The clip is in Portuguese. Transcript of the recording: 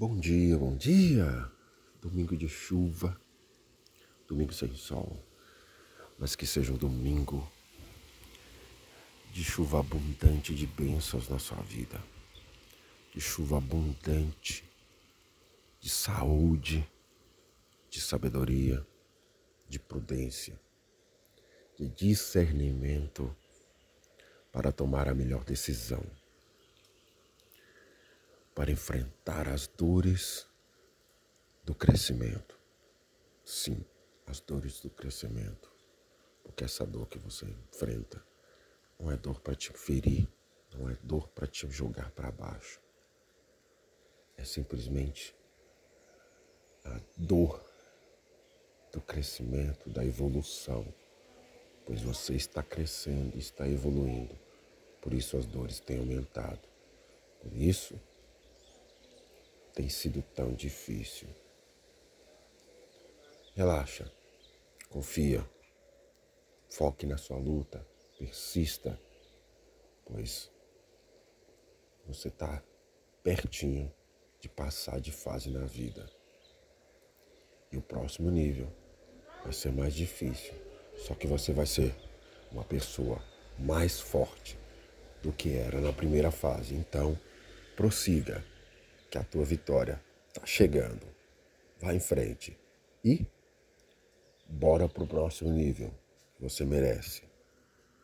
Bom dia, bom dia. Domingo de chuva, domingo sem sol, mas que seja um domingo de chuva abundante de bênçãos na sua vida, de chuva abundante de saúde, de sabedoria, de prudência, de discernimento para tomar a melhor decisão para enfrentar as dores do crescimento. Sim, as dores do crescimento. Porque essa dor que você enfrenta não é dor para te ferir, não é dor para te jogar para baixo. É simplesmente a dor do crescimento, da evolução. Pois você está crescendo, está evoluindo. Por isso as dores têm aumentado. Por isso, tem sido tão difícil. Relaxa, confia, foque na sua luta, persista, pois você está pertinho de passar de fase na vida. E o próximo nível vai ser mais difícil, só que você vai ser uma pessoa mais forte do que era na primeira fase. Então, prossiga que a tua vitória está chegando. Vá em frente e bora para o próximo nível. Você merece.